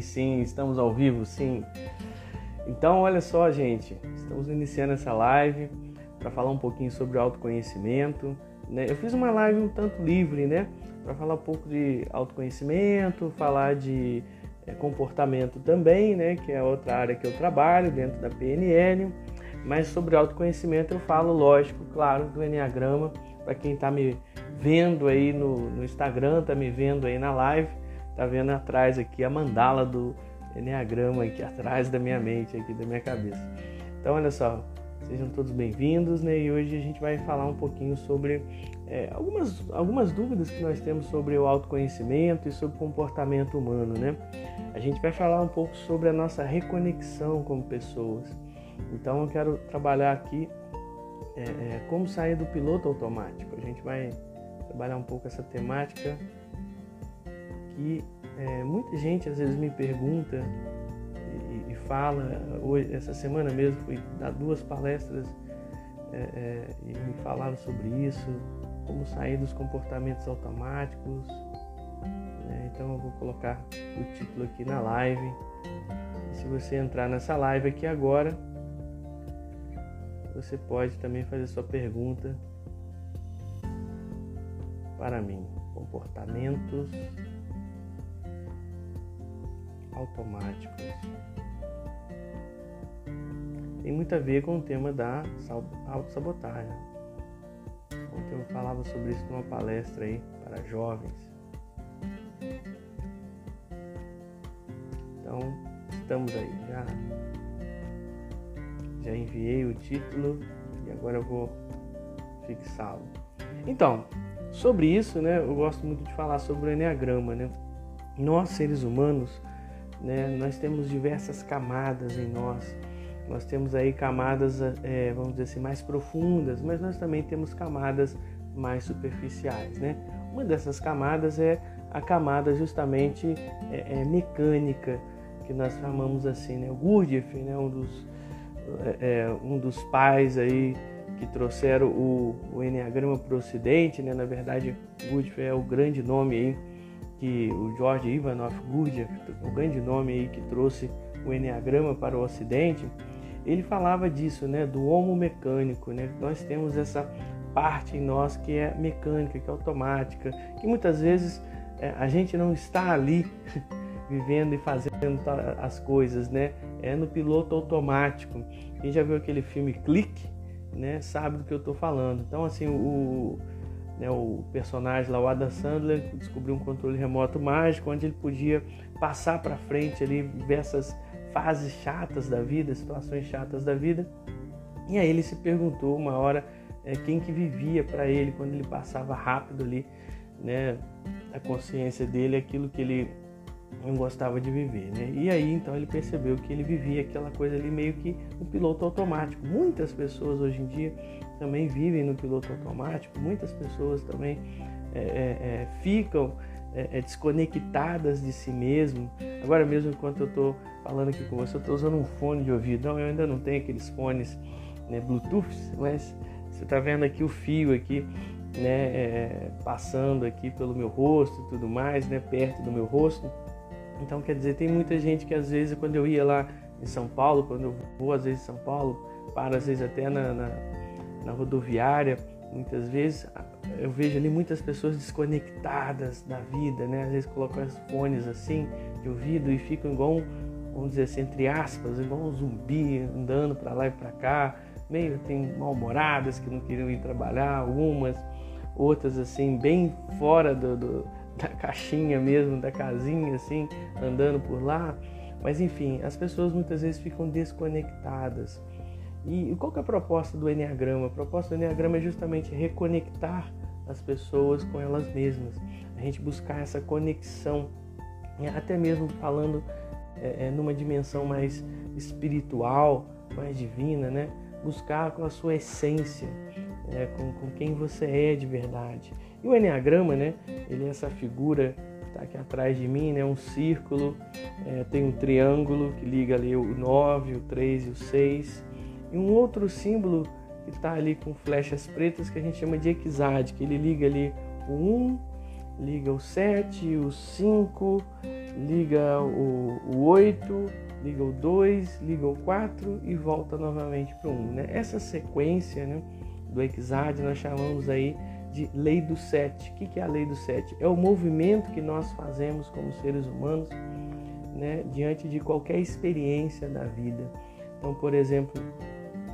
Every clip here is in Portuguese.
Sim, estamos ao vivo, sim. Então, olha só, gente, estamos iniciando essa live para falar um pouquinho sobre autoconhecimento. Né? Eu fiz uma live um tanto livre, né? Para falar um pouco de autoconhecimento, falar de é, comportamento também, né? Que é outra área que eu trabalho dentro da PNL. Mas sobre autoconhecimento eu falo, lógico, claro, do Enneagrama. Para quem está me vendo aí no, no Instagram, está me vendo aí na live, tá vendo atrás aqui a mandala do Enneagrama aqui atrás da minha mente, aqui da minha cabeça. Então, olha só, sejam todos bem-vindos, né? E hoje a gente vai falar um pouquinho sobre é, algumas, algumas dúvidas que nós temos sobre o autoconhecimento e sobre o comportamento humano, né? A gente vai falar um pouco sobre a nossa reconexão como pessoas. Então, eu quero trabalhar aqui é, é, como sair do piloto automático. A gente vai trabalhar um pouco essa temática que é, muita gente às vezes me pergunta e, e, fala, hoje, essa semana mesmo fui dar duas palestras é, é, e me falaram sobre isso, como sair dos comportamentos automáticos. Né? Então eu vou colocar o título aqui na live. Se você entrar nessa live aqui agora, você pode também fazer sua pergunta para mim. Comportamentos automáticos. Tem muito a ver com o tema da autossabotagem. Ontem eu falava sobre isso numa palestra aí para jovens. Então, estamos aí. Já, já enviei o título e agora eu vou fixá-lo. Então, sobre isso, né, eu gosto muito de falar sobre o Enneagrama, né? Nós, seres humanos, né? Nós temos diversas camadas em nós. Nós temos aí camadas, é, vamos dizer assim, mais profundas, mas nós também temos camadas mais superficiais, né? Uma dessas camadas é a camada justamente é, é, mecânica, que nós chamamos assim, né? O Gurdjieff, né? Um dos, um dos pais aí que trouxeram o, o Enneagrama para o Ocidente, né? Na verdade, Gurdjieff é o grande nome aí que o George Ivanov Gurdjieff, o grande nome aí que trouxe o Enneagrama para o Ocidente, ele falava disso, né, do homo mecânico, né? Nós temos essa parte em nós que é mecânica, que é automática, que muitas vezes é, a gente não está ali vivendo e fazendo as coisas, né? É no piloto automático. Quem já viu aquele filme Clique, né, sabe do que eu estou falando. Então, assim, o, né, o personagem lá, o Adam Sandler, descobriu um controle remoto mágico onde ele podia passar para frente ali diversas fases chatas da vida, situações chatas da vida. E aí ele se perguntou uma hora é, quem que vivia para ele quando ele passava rápido ali, né, a consciência dele, aquilo que ele não gostava de viver, né? E aí então ele percebeu que ele vivia aquela coisa ali meio que um piloto automático. Muitas pessoas hoje em dia também vivem no piloto automático, muitas pessoas também é, é, é ficam é, é, desconectadas de si mesmo. Agora mesmo enquanto eu estou falando aqui com você, eu estou usando um fone de ouvido. Não, eu ainda não tenho aqueles fones né, Bluetooth, mas você está vendo aqui o fio aqui, né, é, passando aqui pelo meu rosto e tudo mais, né, perto do meu rosto. Então, quer dizer, tem muita gente que às vezes, quando eu ia lá em São Paulo, quando eu vou às vezes em São Paulo, para às vezes até na, na, na rodoviária, muitas vezes eu vejo ali muitas pessoas desconectadas da vida, né? Às vezes colocam os fones assim de ouvido e ficam igual, um, vamos dizer assim, entre aspas, igual um zumbi andando para lá e para cá. Meio tem mal-humoradas que não queriam ir trabalhar, algumas, outras assim, bem fora do, do da caixinha mesmo, da casinha, assim, andando por lá. Mas enfim, as pessoas muitas vezes ficam desconectadas. E qual é a proposta do Enneagrama? A proposta do Enneagrama é justamente reconectar as pessoas com elas mesmas. A gente buscar essa conexão, até mesmo falando é, é, numa dimensão mais espiritual, mais divina, né? Buscar com a sua essência, é, com, com quem você é de verdade. E o Enneagrama, né? Ele é essa figura que está aqui atrás de mim, né? Um círculo, é, tem um triângulo que liga ali o 9, o 3 e o 6. E um outro símbolo que está ali com flechas pretas que a gente chama de Equizade, que ele liga ali o 1, liga o 7, o 5, liga o, o 8, liga o 2, liga o 4 e volta novamente para o 1. Né? Essa sequência né, do Exad nós chamamos aí de lei do 7. O que é a lei do 7? É o movimento que nós fazemos como seres humanos né, diante de qualquer experiência da vida. Então, por exemplo,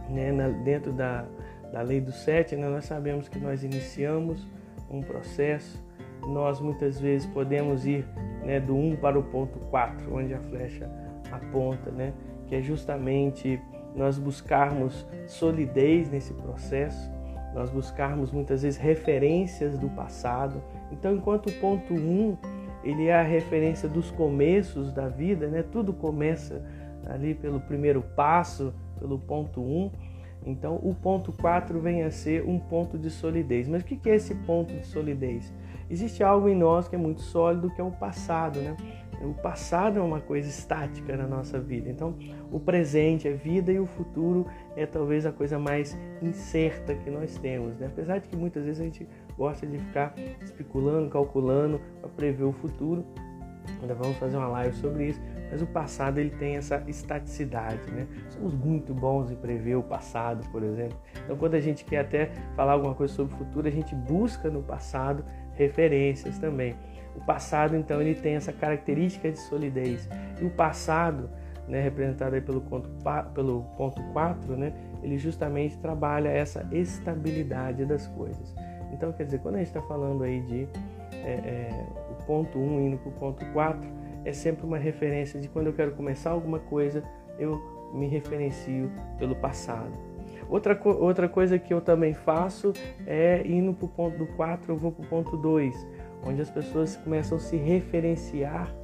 né, na, dentro da, da lei do 7, né, nós sabemos que nós iniciamos um processo, nós muitas vezes podemos ir né, do 1 para o ponto 4, onde a flecha aponta, né, que é justamente nós buscarmos solidez nesse processo, nós buscarmos muitas vezes referências do passado. Então, enquanto o ponto 1 ele é a referência dos começos da vida, né? Tudo começa ali pelo primeiro passo, pelo ponto 1. Então, o ponto 4 vem a ser um ponto de solidez. Mas o que é esse ponto de solidez? Existe algo em nós que é muito sólido, que é o passado, né? O passado é uma coisa estática na nossa vida. Então, o presente é vida e o futuro é talvez a coisa mais incerta que nós temos. Né? Apesar de que muitas vezes a gente gosta de ficar especulando, calculando para prever o futuro. Ainda vamos fazer uma live sobre isso. Mas o passado ele tem essa estaticidade, né? Somos muito bons em prever o passado, por exemplo. Então, quando a gente quer até falar alguma coisa sobre o futuro, a gente busca no passado referências também. O passado, então, ele tem essa característica de solidez. E o passado, né, representado aí pelo, ponto, pelo ponto 4, né, ele justamente trabalha essa estabilidade das coisas. Então, quer dizer, quando a gente está falando aí de é, é, ponto 1 indo para o ponto 4, é sempre uma referência de quando eu quero começar alguma coisa, eu me referencio pelo passado. Outra, outra coisa que eu também faço é indo para o ponto do 4, eu vou para o ponto 2 onde as pessoas começam a se referenciar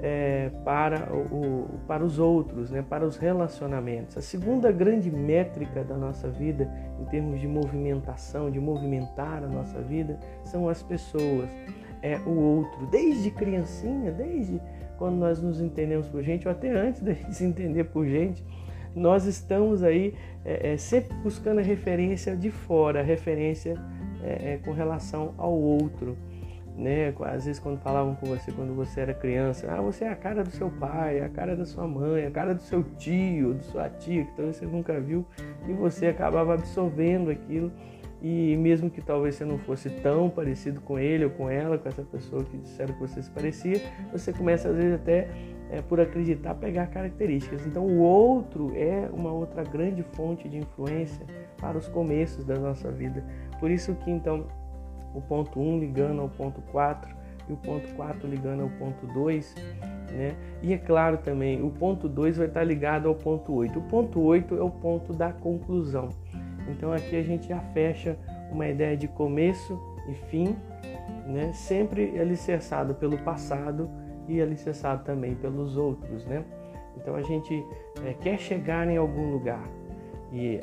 é, para, o, para os outros, né, para os relacionamentos. A segunda grande métrica da nossa vida, em termos de movimentação, de movimentar a nossa vida, são as pessoas, é o outro. Desde criancinha, desde quando nós nos entendemos por gente, ou até antes gente se entender por gente, nós estamos aí é, é, sempre buscando a referência de fora, a referência é, é com relação ao outro né? Às vezes quando falavam com você quando você era criança, ah, você é a cara do seu pai, a cara da sua mãe, a cara do seu tio, da sua tia, que talvez você nunca viu, e você acabava absorvendo aquilo. E mesmo que talvez você não fosse tão parecido com ele ou com ela, com essa pessoa que disseram que você se parecia, você começa às vezes até é, por acreditar pegar características. Então o outro é uma outra grande fonte de influência para os começos da nossa vida. Por isso que então o ponto 1 ligando ao ponto 4 e o ponto 4 ligando ao ponto 2, né? E é claro também, o ponto 2 vai estar ligado ao ponto 8. O ponto 8 é o ponto da conclusão. Então aqui a gente já fecha uma ideia de começo e fim, né? Sempre alicerçado pelo passado e alicerçado também pelos outros, né? Então a gente é, quer chegar em algum lugar e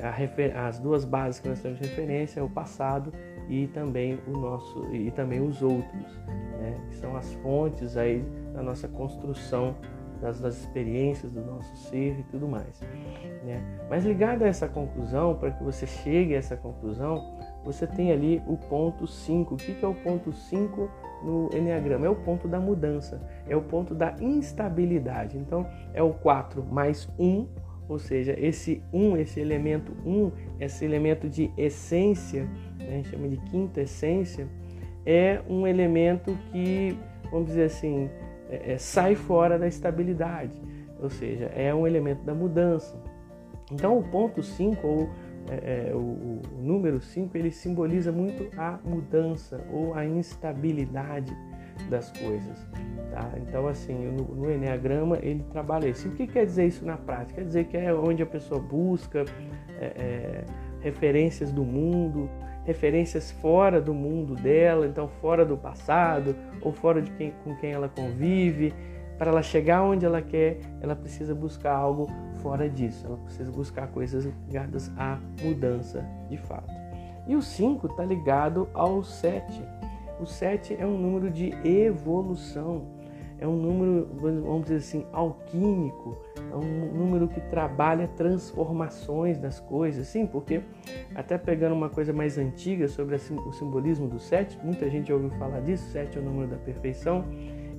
as duas bases que nós temos de referência é o passado e também o nosso e também os outros, né? que são as fontes aí da nossa construção das, das experiências do nosso ser e tudo mais. Né? Mas ligado a essa conclusão, para que você chegue a essa conclusão, você tem ali o ponto 5. O que é o ponto 5 no Enneagrama? É o ponto da mudança, é o ponto da instabilidade. Então, é o 4 mais 1, ou seja, esse 1, esse elemento 1, esse elemento de essência a gente chama de quinta essência, é um elemento que, vamos dizer assim, é, é, sai fora da estabilidade, ou seja, é um elemento da mudança. Então, o ponto 5, ou é, é, o, o, número 5, ele simboliza muito a mudança ou a instabilidade das coisas. Tá? Então, assim, no, no Enneagrama, ele trabalha isso. E o que quer dizer isso na prática? Quer dizer que é onde a pessoa busca é, é, referências do mundo, referências fora do mundo dela, então fora do passado ou fora de quem, com quem ela convive. Para ela chegar onde ela quer, ela precisa buscar algo fora disso. Ela precisa buscar coisas ligadas à mudança de fato. E o 5 está ligado ao 7. O 7 é um número de evolução é um número, vamos dizer assim, alquímico, é um número que trabalha transformações das coisas, sim, porque até pegando uma coisa mais antiga sobre o simbolismo do sete, muita gente já ouviu falar disso, sete é o número da perfeição,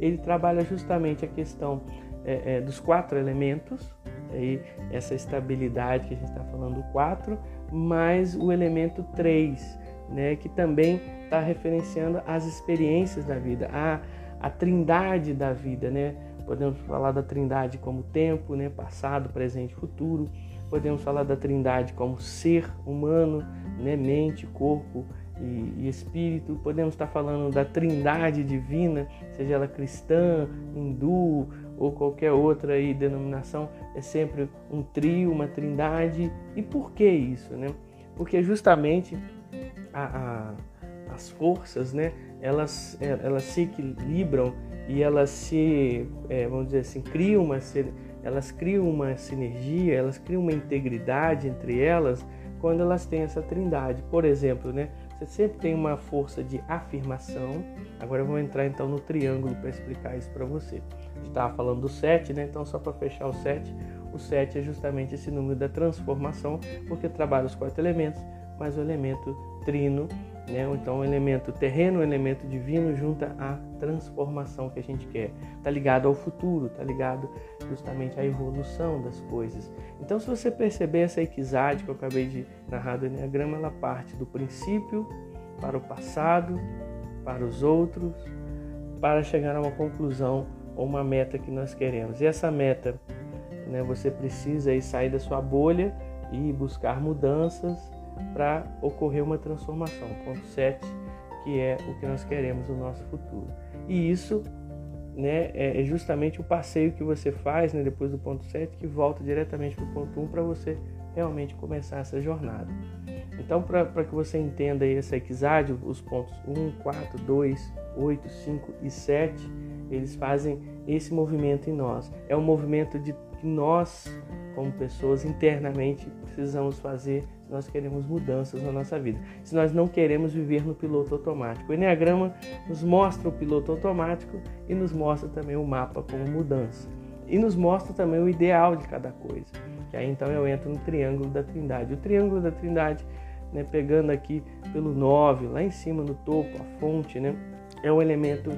ele trabalha justamente a questão é, é, dos quatro elementos, aí essa estabilidade que a gente está falando, quatro, mais o elemento três, né, que também está referenciando as experiências da vida, a, a trindade da vida, né? Podemos falar da trindade como tempo, né? passado, presente, futuro. Podemos falar da trindade como ser humano, né? mente, corpo e, e espírito. Podemos estar falando da trindade divina, seja ela cristã, hindu ou qualquer outra aí denominação. É sempre um trio, uma trindade. E por que isso? Né? Porque justamente a, a as forças, né, elas, é, elas se equilibram e elas se, é, vamos dizer assim, criam uma, elas criam uma sinergia, elas criam uma integridade entre elas quando elas têm essa trindade. Por exemplo, né, você sempre tem uma força de afirmação. Agora eu vou entrar então no triângulo para explicar isso para você. A gente estava falando do 7, né? Então só para fechar o 7, o 7 é justamente esse número da transformação, porque trabalha os quatro elementos, mas o elemento trino né? Então o elemento terreno, o elemento divino junta a transformação que a gente quer. Está ligado ao futuro, está ligado justamente à evolução das coisas. Então, se você perceber essa equidade que eu acabei de narrar do Enneagrama, ela parte do princípio para o passado, para os outros, para chegar a uma conclusão ou uma meta que nós queremos. E essa meta, né, você precisa sair da sua bolha e buscar mudanças para ocorrer uma transformação. Ponto 7, que é o que nós queremos no nosso futuro. E isso né, é, é justamente o passeio que você faz né, depois do ponto 7 que volta diretamente para o ponto 1 para você realmente começar essa jornada. Então, para que você entenda essa equidade, os pontos 1, 4, 2, 8, 5 e 7, eles fazem esse movimento em nós. É um movimento de que nós, como pessoas, internamente precisamos fazer se nós queremos mudanças na nossa vida. Se nós não queremos viver no piloto automático. O Enneagrama nos mostra o piloto automático e nos mostra também o mapa como mudança. E nos mostra também o ideal de cada coisa. Que aí então eu entro no triângulo da trindade. O triângulo da trindade, né, pegando aqui pelo 9, lá em cima no topo, a fonte, né, é um elemento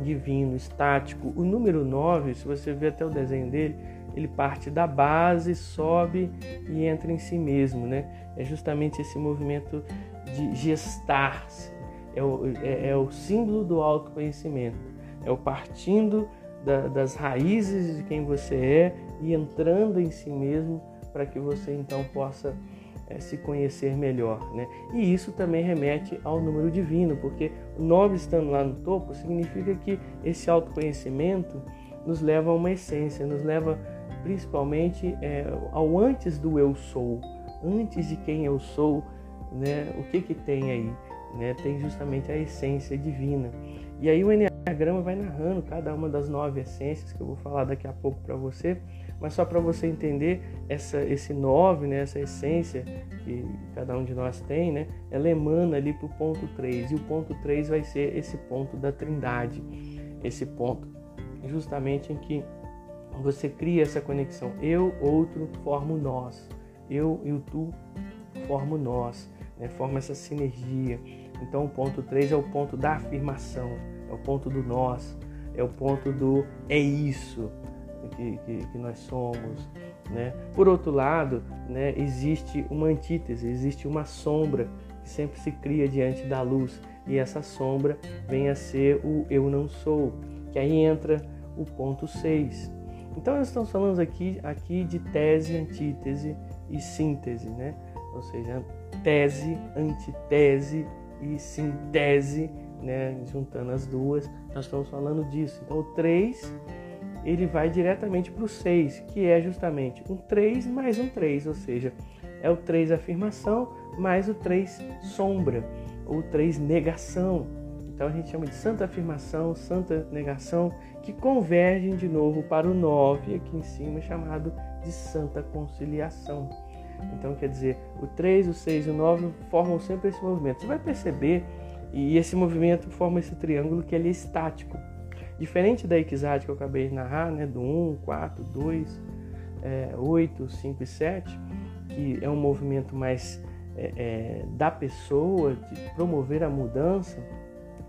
divino, estático. O número 9, se você ver até o desenho dele, ele parte da base, sobe e entra em si mesmo, né? É justamente esse movimento de gestar-se. É o, é, é o símbolo do autoconhecimento. É o partindo da, das raízes de quem você é e entrando em si mesmo para que você então possa é, se conhecer melhor. Né? E isso também remete ao número divino, porque o 9 estando lá no topo significa que esse autoconhecimento nos leva a uma essência, nos leva principalmente é, ao antes do eu sou, antes de quem eu sou, né? O que que tem aí? Né? Tem justamente a essência divina. E aí o Enneagrama vai narrando cada uma das nove essências que eu vou falar daqui a pouco para você, mas só para você entender essa, esse nove, né? essa essência que cada um de nós tem, né? ela emana ali para o ponto 3. E o ponto 3 vai ser esse ponto da trindade, esse ponto justamente em que você cria essa conexão. Eu, outro, formo nós. Eu e o tu formo nós. Né? Forma essa sinergia. Então o ponto 3 é o ponto da afirmação, é o ponto do nós, é o ponto do é isso que, que, que nós somos. Né? Por outro lado, né, existe uma antítese, existe uma sombra que sempre se cria diante da luz, e essa sombra vem a ser o eu não sou, que aí entra o ponto 6, então nós estamos falando aqui, aqui de tese, antítese e síntese, né? Ou seja, tese, antitese e sintese, né? Juntando as duas, nós estamos falando disso. Então o 3 ele vai diretamente para o 6, que é justamente um 3 mais um 3, ou seja, é o 3 afirmação mais o 3 sombra, ou 3 negação. Então a gente chama de santa afirmação, santa negação que convergem de novo para o 9 aqui em cima, chamado de Santa Conciliação. Então, quer dizer, o 3, o 6 e o 9 formam sempre esse movimento. Você vai perceber, e esse movimento forma esse triângulo que ele é estático. Diferente da equidade que eu acabei de narrar, né, do 1, 4, 2, é, 8, 5 e 7, que é um movimento mais é, é, da pessoa, de promover a mudança,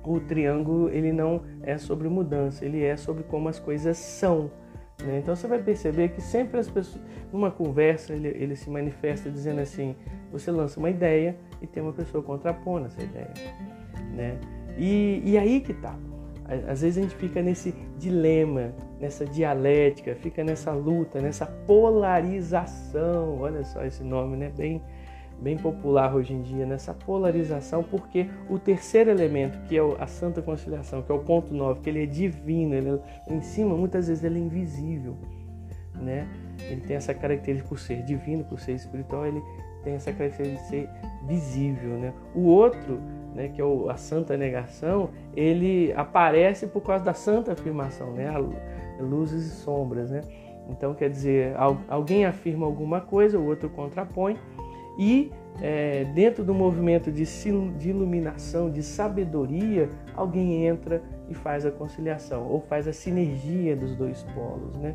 o triângulo ele não é sobre mudança, ele é sobre como as coisas são. Né? Então você vai perceber que sempre as pessoas, numa conversa, ele, ele se manifesta dizendo assim: você lança uma ideia e tem uma pessoa contrapondo essa ideia. Né? E, e aí que tá. Às vezes a gente fica nesse dilema, nessa dialética, fica nessa luta, nessa polarização. Olha só esse nome, né? Bem, bem popular hoje em dia, nessa polarização, porque o terceiro elemento, que é a Santa Conciliação, que é o ponto 9, que ele é divino, ele é, em cima, muitas vezes ele é invisível, né? Ele tem essa característica por ser divino, por ser espiritual, ele tem essa característica de ser visível, né? O outro né, que é o, a santa negação, ele aparece por causa da santa afirmação, né, luzes e sombras, né? Então quer dizer, alguém afirma alguma coisa, o outro contrapõe e é, dentro do movimento de, de iluminação, de sabedoria, alguém entra e faz a conciliação ou faz a sinergia dos dois polos, né?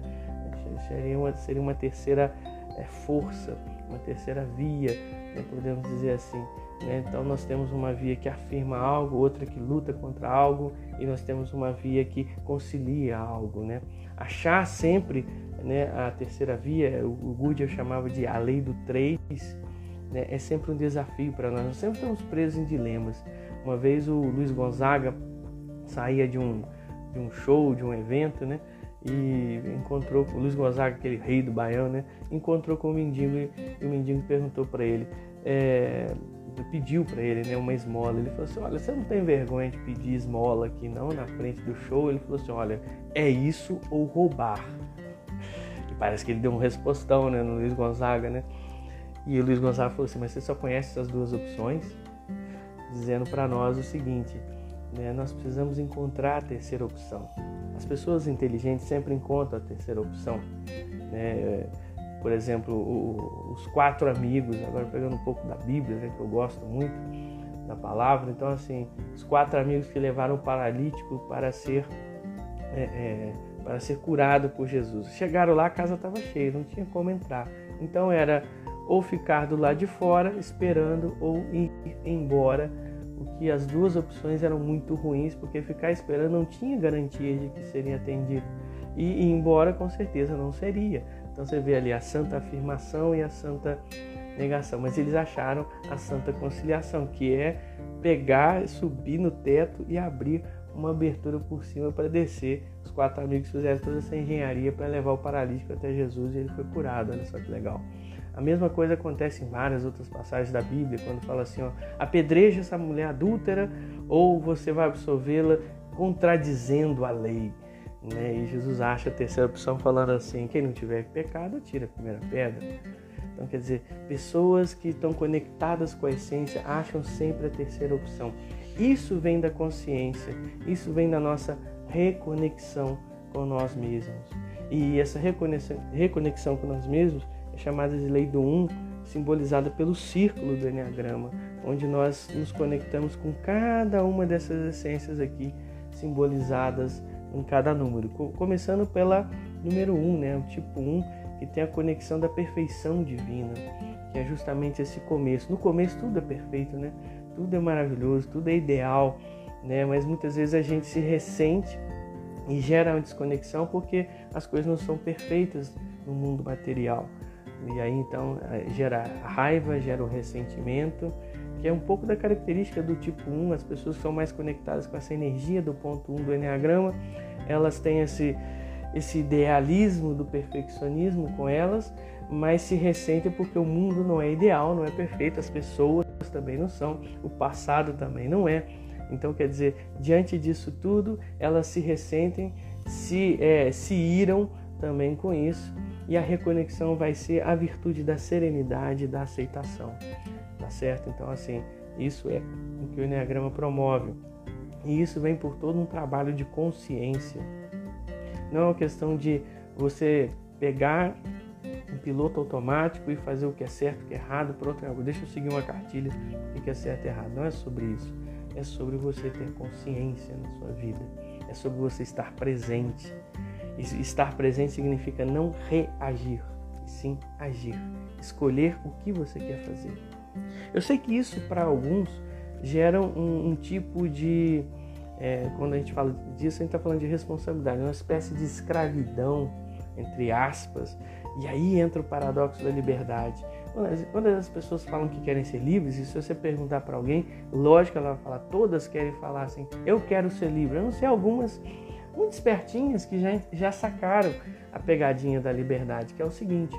Seria uma, seria uma terceira é, força, uma terceira via, né, podemos dizer assim. Né? Então nós temos uma via que afirma algo, outra que luta contra algo e nós temos uma via que concilia algo. Né? Achar sempre né, a terceira via, o Goodyear chamava de a lei do três, né, é sempre um desafio para nós. Nós sempre estamos presos em dilemas. Uma vez o Luiz Gonzaga saía de um, de um show, de um evento, né? e encontrou o Luiz Gonzaga, aquele rei do Baião, né? Encontrou com o mendigo e o mendigo perguntou para ele, é, pediu para ele né, uma esmola. Ele falou assim: Olha, você não tem vergonha de pedir esmola aqui não, na frente do show? Ele falou assim: Olha, é isso ou roubar? E parece que ele deu um respostão né, no Luiz Gonzaga, né? E o Luiz Gonzaga falou assim: Mas você só conhece essas duas opções? Dizendo para nós o seguinte: né, nós precisamos encontrar a terceira opção. As pessoas inteligentes sempre encontram a terceira opção. Né? por exemplo, o, os quatro amigos, agora pegando um pouco da Bíblia, né, que eu gosto muito da palavra, então assim, os quatro amigos que levaram o paralítico para ser é, é, para ser curado por Jesus. Chegaram lá, a casa estava cheia, não tinha como entrar. Então era ou ficar do lado de fora esperando ou ir embora, o que as duas opções eram muito ruins, porque ficar esperando não tinha garantia de que seria atendido. E ir embora com certeza não seria. Então você vê ali a santa afirmação e a santa negação, mas eles acharam a santa conciliação, que é pegar, subir no teto e abrir uma abertura por cima para descer. Os quatro amigos fizeram toda essa engenharia para levar o paralítico até Jesus e ele foi curado. Olha só que legal. A mesma coisa acontece em várias outras passagens da Bíblia, quando fala assim: ó, apedreja essa mulher adúltera ou você vai absolvê-la contradizendo a lei. Né? E Jesus acha a terceira opção falando assim: quem não tiver pecado, tira a primeira pedra. Então, quer dizer, pessoas que estão conectadas com a essência acham sempre a terceira opção. Isso vem da consciência, isso vem da nossa reconexão com nós mesmos. E essa reconexão, reconexão com nós mesmos chamada de lei do um, simbolizada pelo círculo do Enneagrama, onde nós nos conectamos com cada uma dessas essências aqui simbolizadas em cada número. Começando pela número 1, um, né? o tipo 1, que tem a conexão da perfeição divina, que é justamente esse começo. No começo tudo é perfeito, né? Tudo é maravilhoso, tudo é ideal, né? Mas muitas vezes a gente se ressente e gera uma desconexão porque as coisas não são perfeitas no mundo material. E aí então eh, gera raiva, gera o ressentimento, que é um pouco da característica do tipo 1, as pessoas que são mais conectadas com essa energia do ponto 1 do Enneagrama, elas têm esse, esse idealismo do perfeccionismo com elas, mas se ressentem porque o mundo não é ideal, não é perfeito, as pessoas também não são, o passado também não é. Então, quer dizer, diante disso tudo, elas se ressentem, se, é, se iram também com isso, e a reconexão vai ser a virtude da serenidade da aceitação. Tá certo? Então, assim, isso é o que o Enneagrama promove. E isso vem por todo um trabalho de consciência. Não é uma questão de você pegar um piloto automático e fazer o que é certo, o que é errado, pronto, deixa eu seguir uma cartilha, o que é certo e errado. Não é sobre isso. É sobre você ter consciência na sua vida. É sobre você estar presente. Estar presente significa não reagir, e sim agir. Escolher o que você quer fazer. Eu sei que isso para alguns gera um, um tipo de é, quando a gente fala disso, a gente está falando de responsabilidade, uma espécie de escravidão, entre aspas, e aí entra o paradoxo da liberdade. Quando as pessoas falam que querem ser livres, e se você perguntar para alguém, lógico ela vai falar, todas querem falar assim, eu quero ser livre. Eu não sei algumas muito espertinhas que já, já sacaram a pegadinha da liberdade, que é o seguinte,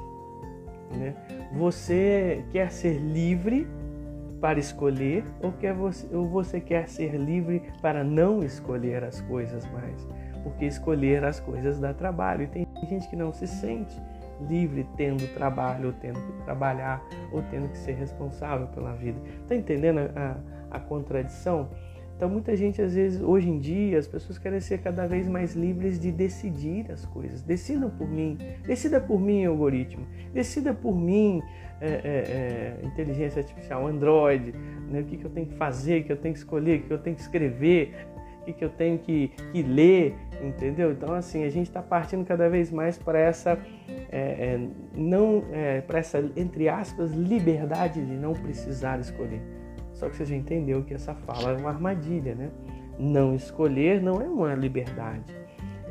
né? Você quer ser livre para escolher ou, quer você, ou você quer ser livre para não escolher as coisas mais? Porque escolher as coisas dá trabalho. E tem gente que não se sente livre tendo trabalho, ou tendo que trabalhar, ou tendo que ser responsável pela vida. Está entendendo a, a, a contradição? Então, muita gente, às vezes, hoje em dia, as pessoas querem ser cada vez mais livres de decidir as coisas. Decidam por mim, decida por mim, algoritmo, decida por mim, é, é, é, inteligência artificial, Android, né? o que, que eu tenho que fazer, o que eu tenho que escolher, o que eu tenho que escrever, o que, que eu tenho que, que ler, entendeu? Então, assim, a gente está partindo cada vez mais para essa, é, é, não, é, para essa, entre aspas, liberdade de não precisar escolher. Só que você já entendeu que essa fala é uma armadilha, né? Não escolher não é uma liberdade,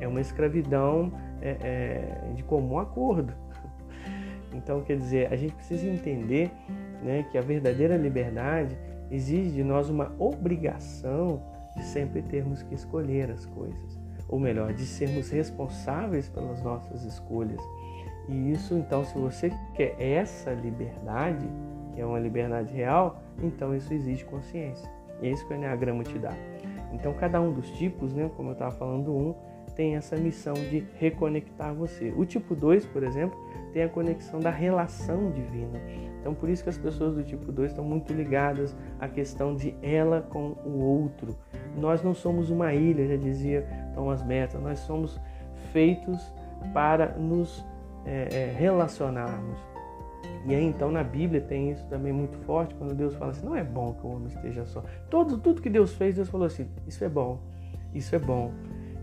é uma escravidão é, é, de comum acordo. Então, quer dizer, a gente precisa entender né, que a verdadeira liberdade exige de nós uma obrigação de sempre termos que escolher as coisas, ou melhor, de sermos responsáveis pelas nossas escolhas. E isso, então, se você quer essa liberdade, que é uma liberdade real, então isso exige consciência. E é isso que o Enneagrama te dá. Então cada um dos tipos, né, como eu estava falando, um tem essa missão de reconectar você. O tipo 2, por exemplo, tem a conexão da relação divina. Então por isso que as pessoas do tipo 2 estão muito ligadas à questão de ela com o outro. Nós não somos uma ilha, já dizia Thomas Merton, nós somos feitos para nos é, é, relacionarmos. E aí então na Bíblia tem isso também muito forte, quando Deus fala assim, não é bom que o homem esteja só. Todo, tudo que Deus fez, Deus falou assim, isso é bom, isso é bom.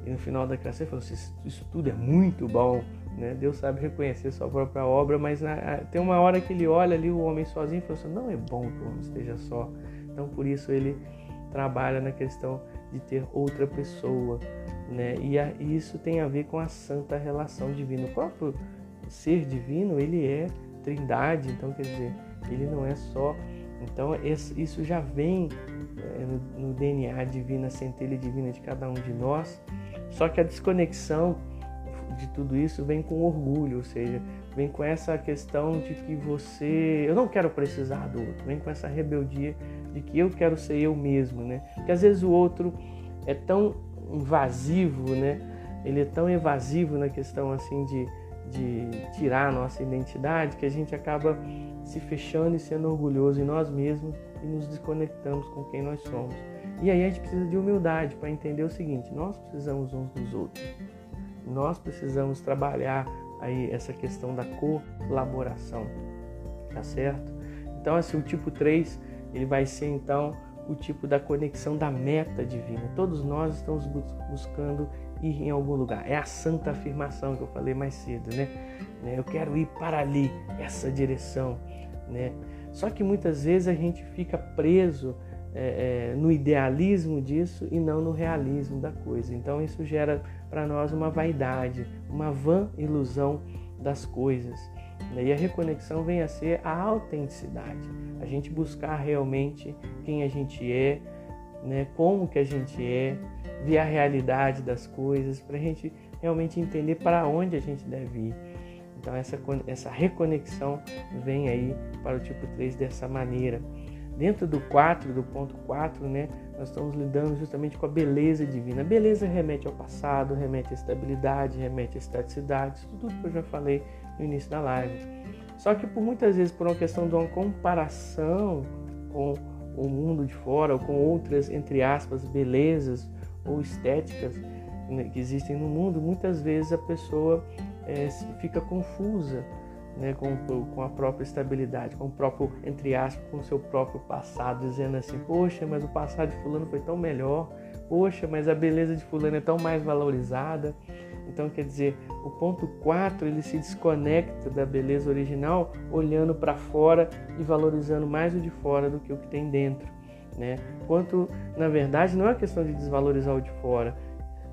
E no final da criação ele falou assim, isso tudo é muito bom. Né? Deus sabe reconhecer sua própria obra, mas na, tem uma hora que ele olha ali o homem sozinho e fala assim, não é bom que o homem esteja só. Então por isso ele trabalha na questão de ter outra pessoa. Né? E, a, e isso tem a ver com a santa relação divina. O próprio ser divino, ele é trindade, então quer dizer, ele não é só. Então isso já vem é, no, DNA divina, centelha divina de cada um de nós. Só que a desconexão de tudo isso vem com orgulho, ou seja, vem com essa questão de que você, eu não quero precisar do outro, vem com essa rebeldia de que eu quero ser eu mesmo, né? Porque às vezes o outro é tão invasivo, né? Ele é tão evasivo na questão assim de de tirar a nossa identidade que a gente acaba se fechando e sendo orgulhoso em nós mesmos e nos desconectamos com quem nós somos. E aí a gente precisa de humildade para entender o seguinte: nós precisamos uns dos outros. Nós precisamos trabalhar aí essa questão da colaboração, tá certo? Então, assim, o tipo 3, ele vai ser então o tipo da conexão da meta divina. Todos nós estamos buscando ir em algum lugar. É a santa afirmação que eu falei mais cedo, né? né? Eu quero ir para ali, essa direção, né? Só que muitas vezes a gente fica preso é, é, no idealismo disso e não no realismo da coisa. Então isso gera para nós uma vaidade, uma vã ilusão das coisas. Né? E a reconexão vem a ser a autenticidade, a gente buscar realmente quem a gente é, né? como que a gente é, ver a realidade das coisas, para a gente realmente entender para onde a gente deve ir. Então essa, essa reconexão vem aí para o tipo 3 dessa maneira. Dentro do 4, do ponto 4, né, nós estamos lidando justamente com a beleza divina. A beleza remete ao passado, remete à estabilidade, remete à estaticidade, tudo que eu já falei no início da live. Só que por muitas vezes, por uma questão de uma comparação com o mundo de fora ou com outras, entre aspas, belezas ou estéticas né, que existem no mundo, muitas vezes a pessoa é, fica confusa né, com, com a própria estabilidade, com o próprio, entre aspas, com o seu próprio passado, dizendo assim, poxa, mas o passado de fulano foi tão melhor, poxa, mas a beleza de fulano é tão mais valorizada. Então, quer dizer, o ponto 4 ele se desconecta da beleza original, olhando para fora e valorizando mais o de fora do que o que tem dentro. né? Quanto, na verdade, não é questão de desvalorizar o de fora,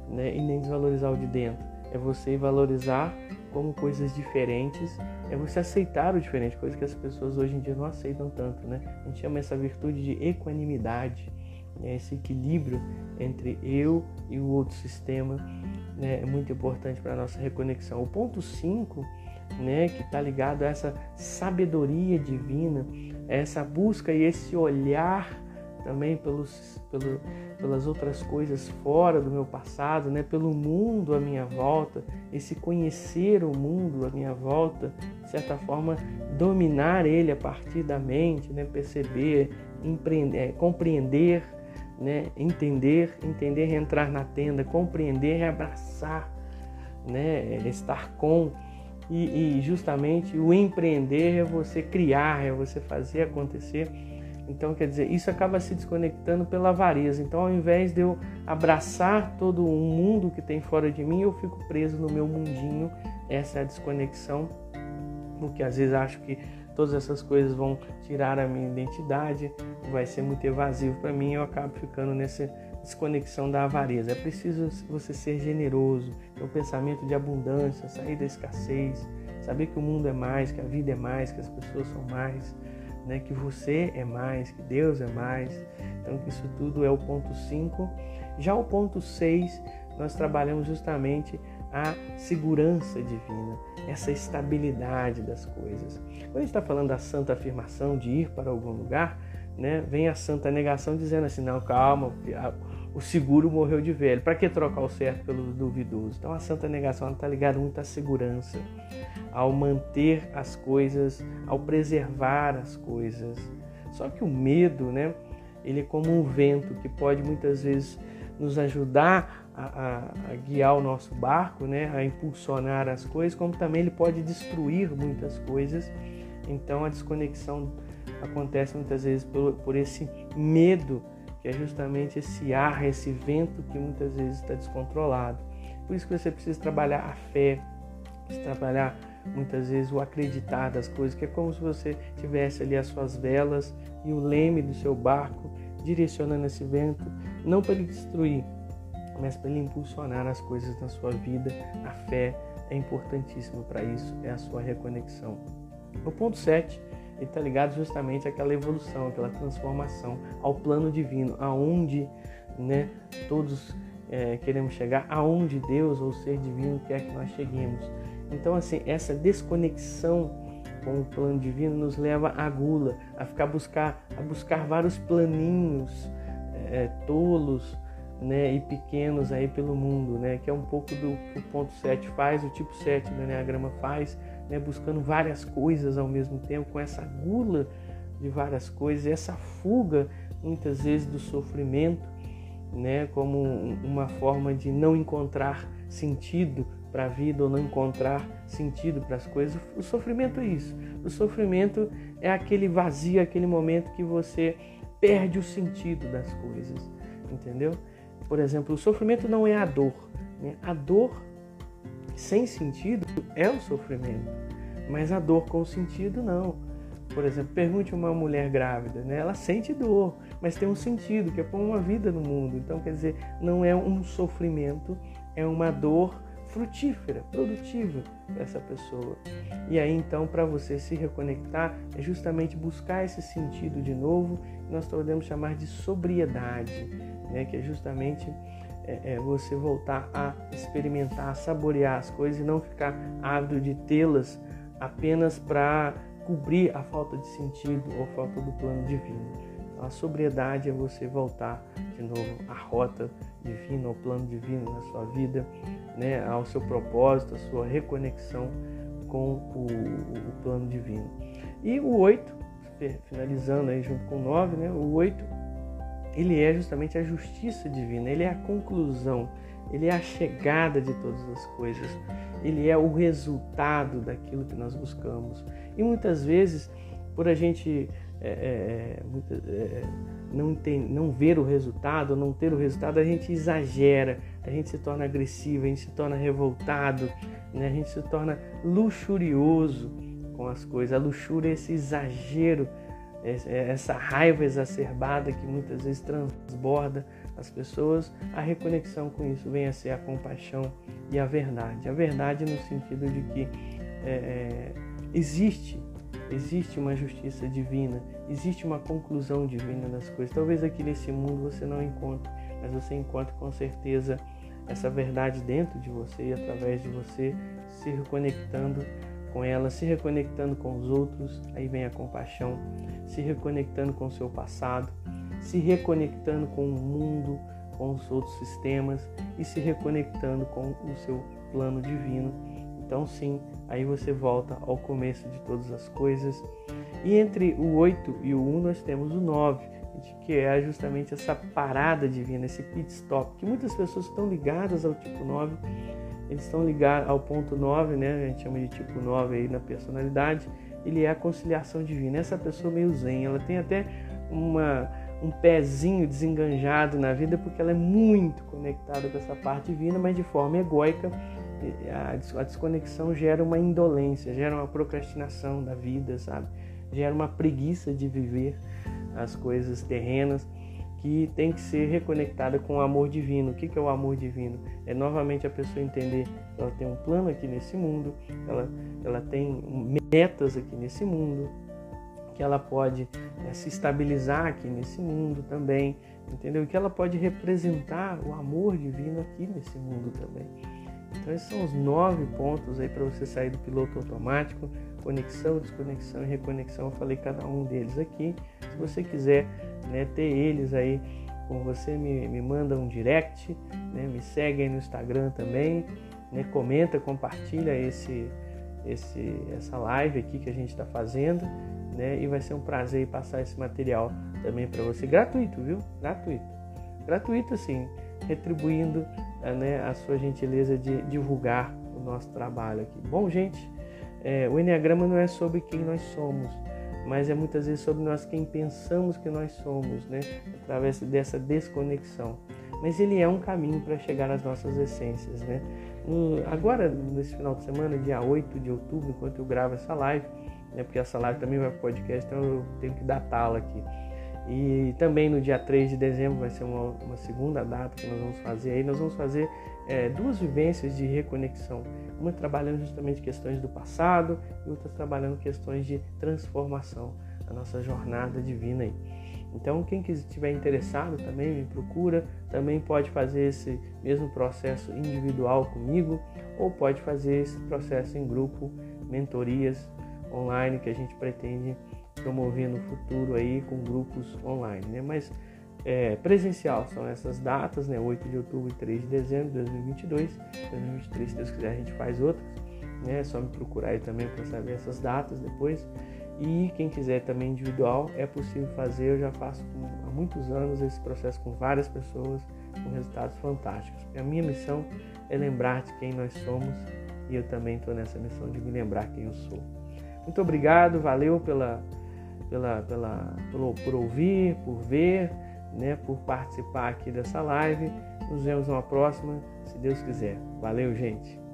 né? E nem desvalorizar o de dentro. É você valorizar como coisas diferentes, é você aceitar o diferente, coisa que as pessoas hoje em dia não aceitam tanto, né? A gente chama essa virtude de equanimidade, né? esse equilíbrio entre eu e o outro sistema, né? É muito importante para a nossa reconexão. O ponto 5, né, que está ligado a essa sabedoria divina, essa busca e esse olhar também pelos, pelo, pelas outras coisas fora do meu passado, né? pelo mundo à minha volta, esse conhecer o mundo à minha volta, de certa forma, dominar ele a partir da mente, né? perceber, é, compreender, né? entender, entender, entrar na tenda, compreender, abraçar, né? estar com. E, e justamente o empreender é você criar, é você fazer acontecer então, quer dizer, isso acaba se desconectando pela avareza. Então, ao invés de eu abraçar todo o mundo que tem fora de mim, eu fico preso no meu mundinho. Essa é a desconexão, porque às vezes acho que todas essas coisas vão tirar a minha identidade, vai ser muito evasivo para mim, eu acabo ficando nessa desconexão da avareza. É preciso você ser generoso, ter um pensamento de abundância, sair da escassez, saber que o mundo é mais, que a vida é mais, que as pessoas são mais né, que você é mais, que Deus é mais. Então, isso tudo é o ponto 5. Já o ponto 6, nós trabalhamos justamente a segurança divina, essa estabilidade das coisas. Quando a gente está falando da santa afirmação de ir para algum lugar, né, vem a santa negação dizendo assim: não, calma, o seguro morreu de velho. Para que trocar o certo pelo duvidoso? Então a santa negação está ligada muito à segurança, ao manter as coisas, ao preservar as coisas. Só que o medo, né? Ele é como um vento que pode muitas vezes nos ajudar a, a, guiar o nosso barco, né, a impulsionar as coisas, como também ele pode destruir muitas coisas. Então a desconexão acontece muitas vezes por, por esse medo que é justamente esse ar, esse vento que muitas vezes está descontrolado. Por isso que você precisa trabalhar a fé, trabalhar muitas vezes o acreditar das coisas, que é como se você tivesse ali as suas velas e o leme do seu barco direcionando esse vento, não para ele destruir, mas para impulsionar as coisas na sua vida. A fé é importantíssima para isso, é a sua reconexão. O ponto 7 ele está ligado justamente àquela evolução, àquela transformação, ao plano divino, aonde né, todos é, queremos chegar, aonde Deus ou o ser divino quer que nós cheguemos. Então, assim, essa desconexão com o plano divino nos leva à gula, a ficar buscar, a buscar vários planinhos é, tolos, né, e pequenos aí pelo mundo, né, que é um pouco do que o ponto 7 faz, o tipo 7 do Enneagrama faz, né, buscando várias coisas ao mesmo tempo, com essa gula de várias coisas, essa fuga muitas vezes do sofrimento, né, como uma forma de não encontrar sentido para a vida ou não encontrar sentido para as coisas. O sofrimento é isso. O sofrimento é aquele vazio, aquele momento que você perde o sentido das coisas, entendeu? Por exemplo, o sofrimento não é a dor. Né? A dor sem sentido é o sofrimento, mas a dor com sentido não. Por exemplo, pergunte uma mulher grávida, né? ela sente dor, mas tem um sentido, que é pôr uma vida no mundo. Então, quer dizer, não é um sofrimento, é uma dor frutífera, produtiva para essa pessoa. E aí, então, para você se reconectar, é justamente buscar esse sentido de novo, que nós podemos chamar de sobriedade, né? que é justamente é, é você voltar a experimentar, a saborear as coisas e não ficar ávido de tê-las apenas para cobrir a falta de sentido ou falta do plano divino. Então, a sobriedade é você voltar de novo à rota divina, ao plano divino na sua vida, né, ao seu propósito, à sua reconexão com o, o plano divino. E o 8, finalizando aí junto com o 9, né, o 8 ele é justamente a justiça divina, ele é a conclusão, ele é a chegada de todas as coisas, ele é o resultado daquilo que nós buscamos. E muitas vezes, por a gente é, é, é, não, tem, não ver o resultado, não ter o resultado, a gente exagera, a gente se torna agressivo, a gente se torna revoltado, né? a gente se torna luxurioso com as coisas. A luxúria é esse exagero essa raiva exacerbada que muitas vezes transborda as pessoas, a reconexão com isso vem a ser a compaixão e a verdade. A verdade no sentido de que é, é existe existe uma justiça divina, existe uma conclusão divina das coisas. Talvez aqui nesse mundo você não encontre, mas você encontra com certeza essa verdade dentro de você e através de você se reconectando com ela, se reconectando com os outros, aí vem a compaixão, se reconectando com o seu passado, se reconectando com o mundo, com os outros sistemas e se reconectando com o seu plano divino. Então, sim, aí você volta ao começo de todas as coisas. E entre o 8 e o 1 nós temos o 9, que é justamente essa parada divina, esse pit stop, que muitas pessoas estão ligadas ao tipo 9 eles estão ligados ao ponto 9, né? A gente chama de tipo 9 aí na personalidade. Ele é a conciliação divina. Essa pessoa meio zen, ela tem até uma, um pezinho desenganjado na vida porque ela é muito conectada com essa parte divina, mas de forma egóica. A desconexão gera uma indolência, gera uma procrastinação da vida, sabe? Gera uma preguiça de viver as coisas terrenas que tem que ser reconectada com o amor divino. O que é o amor divino? É novamente a pessoa entender que ela tem um plano aqui nesse mundo, ela, ela tem metas aqui nesse mundo, que ela pode é, se estabilizar aqui nesse mundo também, entendeu? Que ela pode representar o amor divino aqui nesse mundo também. Então esses são os nove pontos aí para você sair do piloto automático, conexão, desconexão e reconexão. Eu falei cada um deles aqui. Se você quiser né, ter eles aí com você, me, me manda um direct, né, me segue aí no Instagram também, né, comenta, compartilha esse, esse, essa live aqui que a gente está fazendo, né, e vai ser um prazer passar esse material também para você, gratuito, viu? Gratuito, gratuito assim, retribuindo né, a sua gentileza de divulgar o nosso trabalho aqui. Bom, gente, é, o Enneagrama não é sobre quem nós somos, mas é muitas vezes sobre nós quem pensamos que nós somos, né? através dessa desconexão. Mas ele é um caminho para chegar às nossas essências. Né? Agora, nesse final de semana, dia 8 de outubro, enquanto eu gravo essa live, né? porque essa live também vai para podcast, então eu tenho que datá-la aqui. E também no dia 3 de dezembro vai ser uma, uma segunda data que nós vamos fazer aí. Nós vamos fazer é, duas vivências de reconexão. Uma trabalhando justamente questões do passado e outra trabalhando questões de transformação, a nossa jornada divina aí. Então, quem estiver interessado também me procura, também pode fazer esse mesmo processo individual comigo ou pode fazer esse processo em grupo, mentorias online que a gente pretende promover no futuro aí com grupos online, né? Mas é, presencial são essas datas, né? 8 de outubro e 3 de dezembro de 2022. 2023, se Deus quiser, a gente faz outras, né? É só me procurar aí também para saber essas datas depois. E quem quiser também individual, é possível fazer. Eu já faço há muitos anos esse processo com várias pessoas, com resultados fantásticos. a minha missão é lembrar de quem nós somos e eu também estou nessa missão de me lembrar quem eu sou. Muito obrigado, valeu pela, pela, pela, por, por ouvir, por ver né, por participar aqui dessa live. Nos vemos numa próxima, se Deus quiser. Valeu, gente!